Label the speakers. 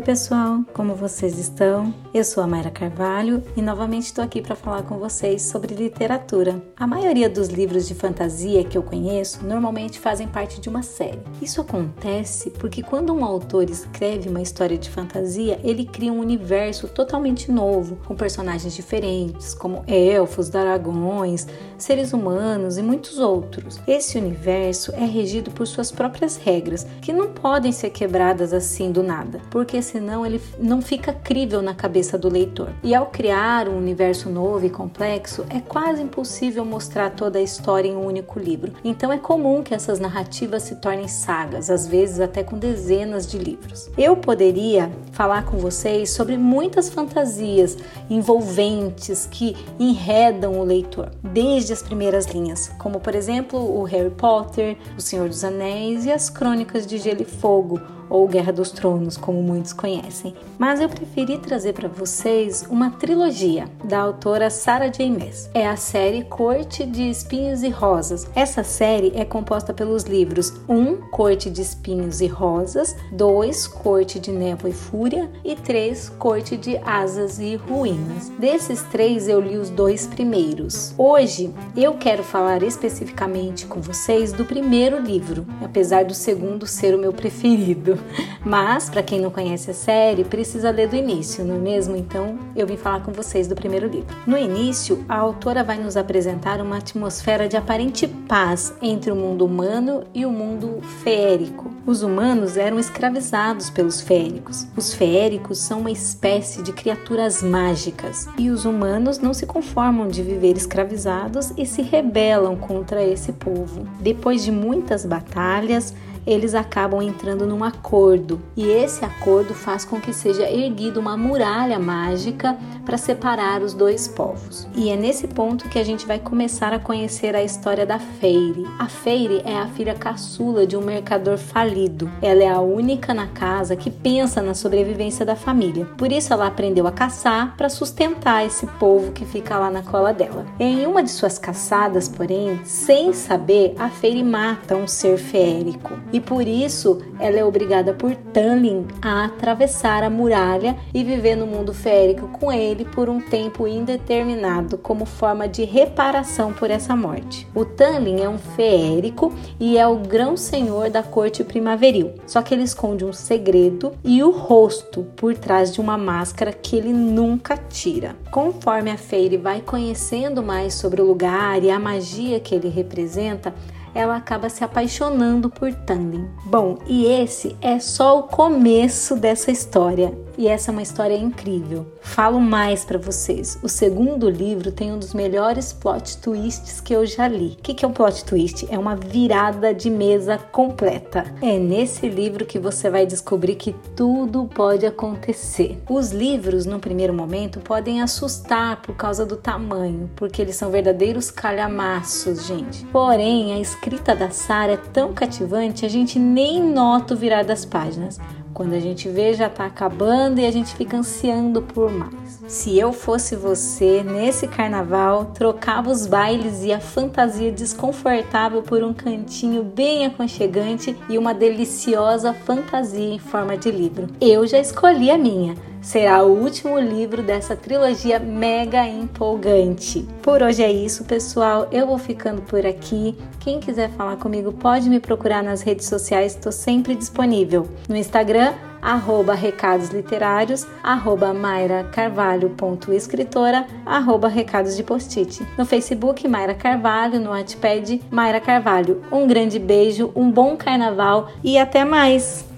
Speaker 1: Oi, pessoal, como vocês estão? Eu sou a Mayra Carvalho e novamente estou aqui para falar com vocês sobre literatura. A maioria dos livros de fantasia que eu conheço normalmente fazem parte de uma série. Isso acontece porque quando um autor escreve uma história de fantasia, ele cria um universo totalmente novo, com personagens diferentes, como elfos, dragões, seres humanos e muitos outros. Esse universo é regido por suas próprias regras, que não podem ser quebradas assim do nada, porque senão ele não fica crível na cabeça do leitor. E ao criar um universo novo e complexo, é quase impossível mostrar toda a história em um único livro. Então é comum que essas narrativas se tornem sagas, às vezes até com dezenas de livros. Eu poderia falar com vocês sobre muitas fantasias envolventes que enredam o leitor, desde as primeiras linhas, como por exemplo o Harry Potter, O Senhor dos Anéis e as Crônicas de Gelo e Fogo, ou Guerra dos Tronos, como muitos conhecem. Mas eu preferi trazer para vocês uma trilogia da autora Sarah J. Maas. É a série Corte de Espinhos e Rosas. Essa série é composta pelos livros 1. Corte de Espinhos e Rosas, 2. Corte de Névoa e Fúria e 3. Corte de Asas e Ruínas. Desses três eu li os dois primeiros. Hoje eu quero falar especificamente com vocês do primeiro livro, apesar do segundo ser o meu preferido. Mas, para quem não conhece a série, precisa ler do início, não é mesmo? Então, eu vim falar com vocês do primeiro livro. No início, a autora vai nos apresentar uma atmosfera de aparente paz entre o mundo humano e o mundo feérico. Os humanos eram escravizados pelos feéricos. Os feéricos são uma espécie de criaturas mágicas e os humanos não se conformam de viver escravizados e se rebelam contra esse povo. Depois de muitas batalhas, eles acabam entrando num acordo e esse acordo faz com que seja erguida uma muralha mágica para separar os dois povos. E é nesse ponto que a gente vai começar a conhecer a história da Feire. A Feire é a filha caçula de um mercador falido. Ela é a única na casa que pensa na sobrevivência da família. Por isso ela aprendeu a caçar para sustentar esse povo que fica lá na cola dela. Em uma de suas caçadas, porém, sem saber, a Feire mata um ser feérico e por isso ela é obrigada por Tanlin a atravessar a muralha e viver no mundo férico com ele por um tempo indeterminado como forma de reparação por essa morte. O Tanlin é um feérico e é o grão-senhor da corte primaveril, só que ele esconde um segredo e o rosto por trás de uma máscara que ele nunca tira. Conforme a Feire vai conhecendo mais sobre o lugar e a magia que ele representa, ela acaba se apaixonando por Tandem. Bom, e esse é só o começo dessa história e essa é uma história incrível. Falo mais para vocês. O segundo livro tem um dos melhores plot twists que eu já li. O que é um plot twist? É uma virada de mesa completa. É nesse livro que você vai descobrir que tudo pode acontecer. Os livros, no primeiro momento, podem assustar por causa do tamanho, porque eles são verdadeiros calhamaços, gente. Porém, a escrita da Sara é tão cativante, a gente nem nota o virar das páginas. Quando a gente vê, já tá acabando e a gente fica ansiando por mais. Se eu fosse você, nesse carnaval, trocava os bailes e a fantasia desconfortável por um cantinho bem aconchegante e uma deliciosa fantasia em forma de livro. Eu já escolhi a minha será o último livro dessa trilogia mega empolgante. Por hoje é isso, pessoal. Eu vou ficando por aqui. Quem quiser falar comigo pode me procurar nas redes sociais, estou sempre disponível. No Instagram, arroba recados literários, arroba mairacarvalho.escritora, arroba recados de post-it. No Facebook, Mayra Carvalho, no Wattpad, Mayra Carvalho. Um grande beijo, um bom carnaval e até mais!